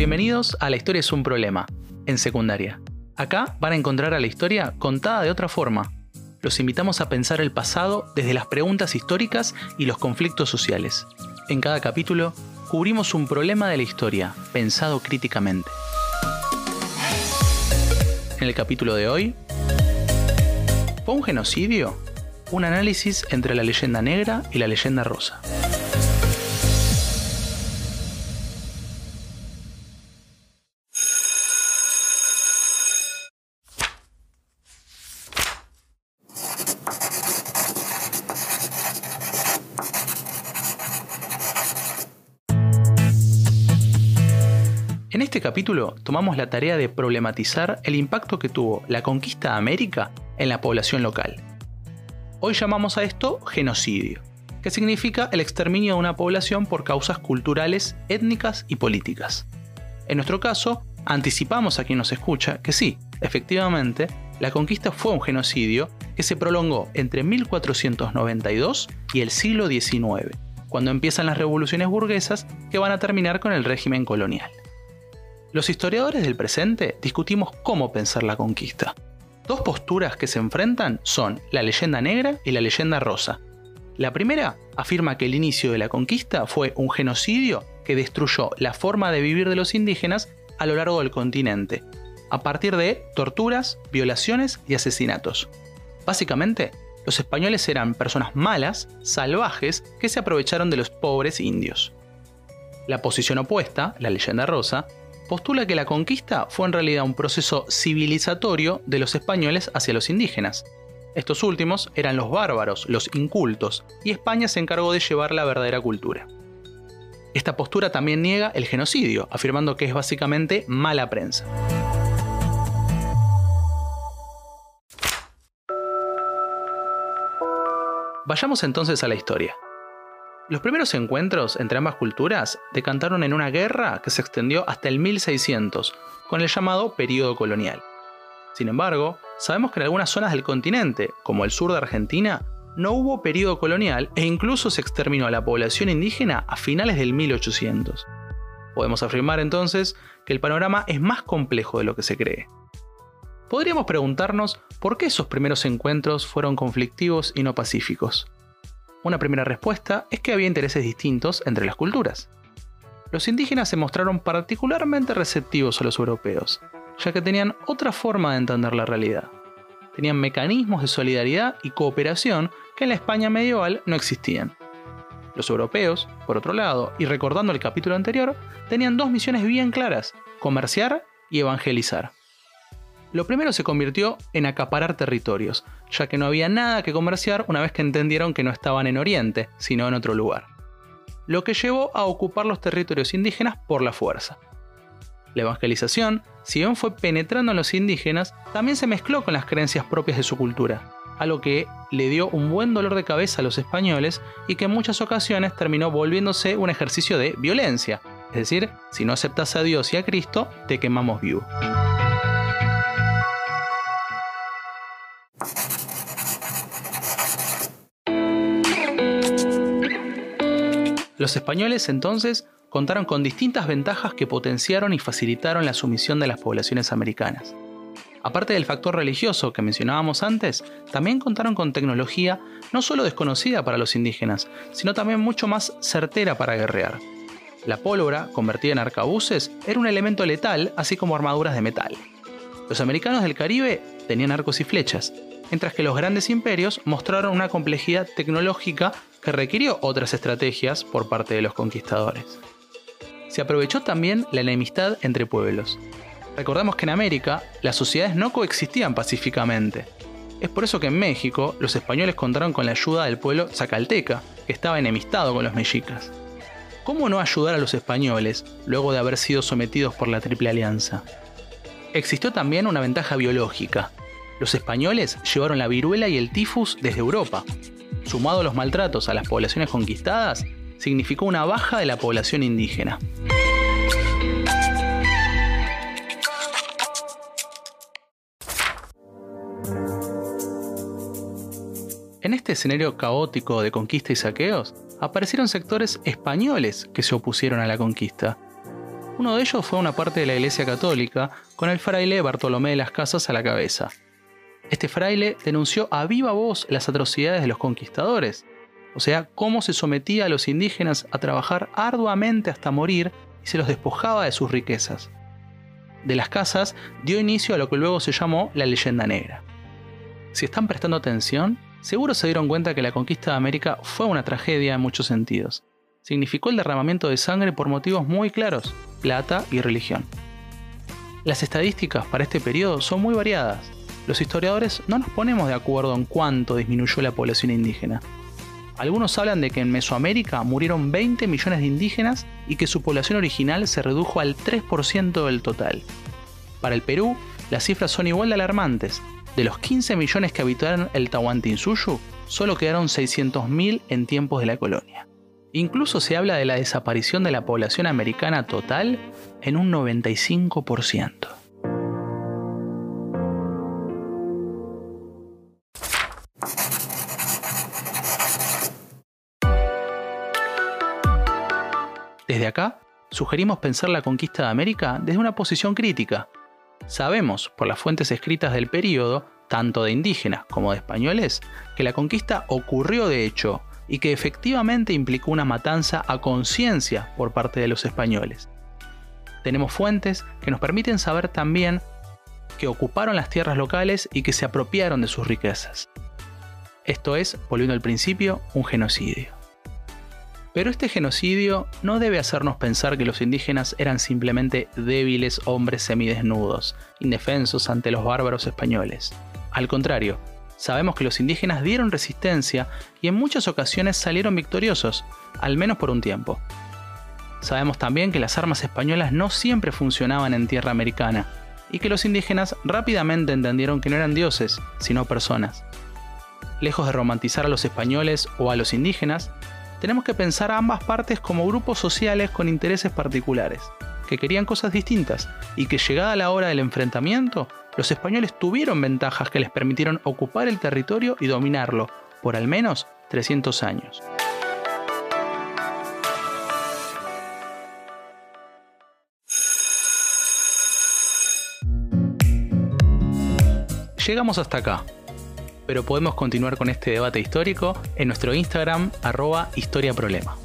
Bienvenidos a La historia es un problema, en secundaria. Acá van a encontrar a la historia contada de otra forma. Los invitamos a pensar el pasado desde las preguntas históricas y los conflictos sociales. En cada capítulo cubrimos un problema de la historia, pensado críticamente. En el capítulo de hoy, ¿fue un genocidio? Un análisis entre la leyenda negra y la leyenda rosa. En este capítulo tomamos la tarea de problematizar el impacto que tuvo la conquista de América en la población local. Hoy llamamos a esto genocidio, que significa el exterminio de una población por causas culturales, étnicas y políticas. En nuestro caso, anticipamos a quien nos escucha que sí, efectivamente, la conquista fue un genocidio que se prolongó entre 1492 y el siglo XIX, cuando empiezan las revoluciones burguesas que van a terminar con el régimen colonial. Los historiadores del presente discutimos cómo pensar la conquista. Dos posturas que se enfrentan son la leyenda negra y la leyenda rosa. La primera afirma que el inicio de la conquista fue un genocidio que destruyó la forma de vivir de los indígenas a lo largo del continente, a partir de torturas, violaciones y asesinatos. Básicamente, los españoles eran personas malas, salvajes, que se aprovecharon de los pobres indios. La posición opuesta, la leyenda rosa, postula que la conquista fue en realidad un proceso civilizatorio de los españoles hacia los indígenas. Estos últimos eran los bárbaros, los incultos, y España se encargó de llevar la verdadera cultura. Esta postura también niega el genocidio, afirmando que es básicamente mala prensa. Vayamos entonces a la historia. Los primeros encuentros entre ambas culturas decantaron en una guerra que se extendió hasta el 1600, con el llamado período colonial. Sin embargo, sabemos que en algunas zonas del continente, como el sur de Argentina, no hubo período colonial e incluso se exterminó a la población indígena a finales del 1800. Podemos afirmar entonces que el panorama es más complejo de lo que se cree. Podríamos preguntarnos por qué esos primeros encuentros fueron conflictivos y no pacíficos. Una primera respuesta es que había intereses distintos entre las culturas. Los indígenas se mostraron particularmente receptivos a los europeos, ya que tenían otra forma de entender la realidad. Tenían mecanismos de solidaridad y cooperación que en la España medieval no existían. Los europeos, por otro lado, y recordando el capítulo anterior, tenían dos misiones bien claras, comerciar y evangelizar. Lo primero se convirtió en acaparar territorios, ya que no había nada que comerciar una vez que entendieron que no estaban en Oriente, sino en otro lugar. Lo que llevó a ocupar los territorios indígenas por la fuerza. La evangelización, si bien fue penetrando en los indígenas, también se mezcló con las creencias propias de su cultura, algo que le dio un buen dolor de cabeza a los españoles y que en muchas ocasiones terminó volviéndose un ejercicio de violencia. Es decir, si no aceptas a Dios y a Cristo, te quemamos vivo. Los españoles entonces contaron con distintas ventajas que potenciaron y facilitaron la sumisión de las poblaciones americanas. Aparte del factor religioso que mencionábamos antes, también contaron con tecnología no solo desconocida para los indígenas, sino también mucho más certera para guerrear. La pólvora, convertida en arcabuces, era un elemento letal, así como armaduras de metal. Los americanos del Caribe tenían arcos y flechas, mientras que los grandes imperios mostraron una complejidad tecnológica que requirió otras estrategias por parte de los conquistadores. Se aprovechó también la enemistad entre pueblos. Recordamos que en América las sociedades no coexistían pacíficamente. Es por eso que en México los españoles contaron con la ayuda del pueblo zacalteca, que estaba enemistado con los mexicas. ¿Cómo no ayudar a los españoles luego de haber sido sometidos por la Triple Alianza? Existió también una ventaja biológica. Los españoles llevaron la viruela y el tifus desde Europa, sumado a los maltratos a las poblaciones conquistadas, significó una baja de la población indígena. En este escenario caótico de conquista y saqueos, aparecieron sectores españoles que se opusieron a la conquista. Uno de ellos fue una parte de la Iglesia Católica, con el fraile Bartolomé de las Casas a la cabeza. Este fraile denunció a viva voz las atrocidades de los conquistadores, o sea, cómo se sometía a los indígenas a trabajar arduamente hasta morir y se los despojaba de sus riquezas. De las casas dio inicio a lo que luego se llamó la leyenda negra. Si están prestando atención, seguro se dieron cuenta que la conquista de América fue una tragedia en muchos sentidos. Significó el derramamiento de sangre por motivos muy claros, plata y religión. Las estadísticas para este periodo son muy variadas. Los historiadores no nos ponemos de acuerdo en cuánto disminuyó la población indígena. Algunos hablan de que en Mesoamérica murieron 20 millones de indígenas y que su población original se redujo al 3% del total. Para el Perú, las cifras son igual de alarmantes. De los 15 millones que habitaron el Tahuantinsuyu, solo quedaron 600.000 en tiempos de la colonia. Incluso se habla de la desaparición de la población americana total en un 95%. Desde acá, sugerimos pensar la conquista de América desde una posición crítica. Sabemos, por las fuentes escritas del período, tanto de indígenas como de españoles, que la conquista ocurrió de hecho y que efectivamente implicó una matanza a conciencia por parte de los españoles. Tenemos fuentes que nos permiten saber también que ocuparon las tierras locales y que se apropiaron de sus riquezas. Esto es, volviendo al principio, un genocidio. Pero este genocidio no debe hacernos pensar que los indígenas eran simplemente débiles hombres semidesnudos, indefensos ante los bárbaros españoles. Al contrario, sabemos que los indígenas dieron resistencia y en muchas ocasiones salieron victoriosos, al menos por un tiempo. Sabemos también que las armas españolas no siempre funcionaban en tierra americana, y que los indígenas rápidamente entendieron que no eran dioses, sino personas. Lejos de romantizar a los españoles o a los indígenas, tenemos que pensar a ambas partes como grupos sociales con intereses particulares, que querían cosas distintas y que llegada la hora del enfrentamiento, los españoles tuvieron ventajas que les permitieron ocupar el territorio y dominarlo por al menos 300 años. Llegamos hasta acá pero podemos continuar con este debate histórico en nuestro Instagram arroba historiaproblema.